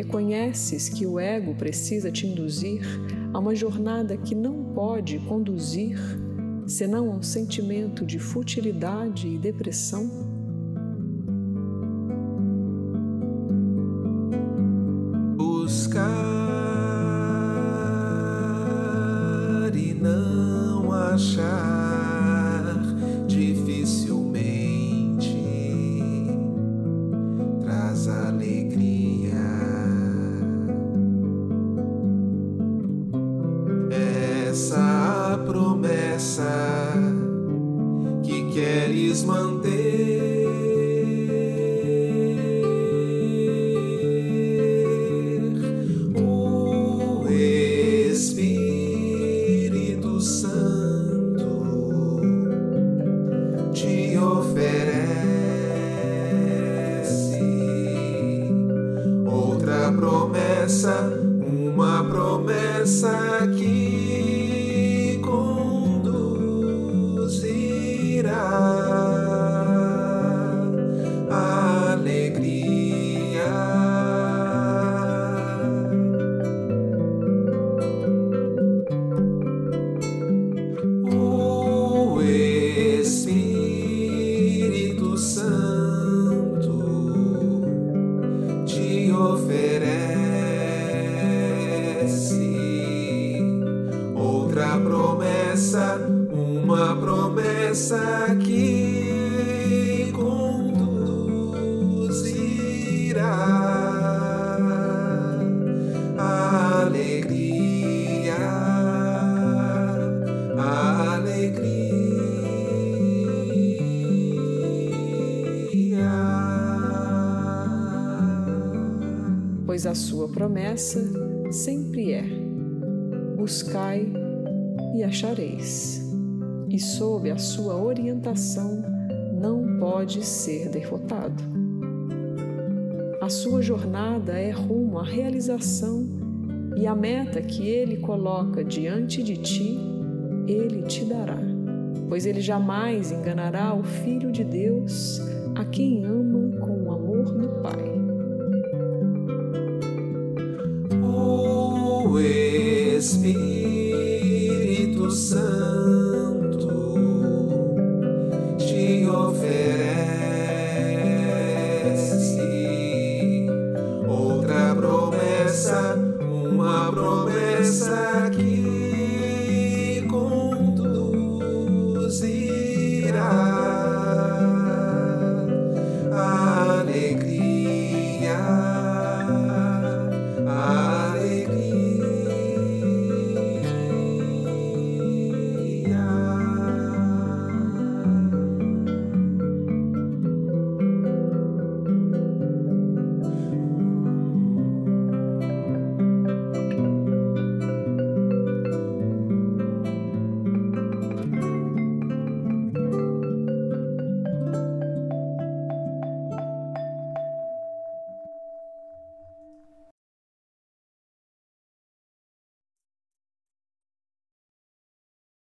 reconheces que o ego precisa te induzir a uma jornada que não pode conduzir senão a um sentimento de futilidade e depressão? Buscar e não achar Essa promessa que queres manter. O Espírito Santo te oferece outra promessa, uma promessa que promessa, uma promessa que conduzirá à alegria, à alegria. Pois a sua promessa sempre é: buscai e achareis. E sob a sua orientação não pode ser derrotado. A sua jornada é rumo à realização e a meta que ele coloca diante de ti, ele te dará, pois ele jamais enganará o Filho de Deus, a quem ama com o amor do Pai. O Espírito Santo te oferece outra promessa, uma promessa que.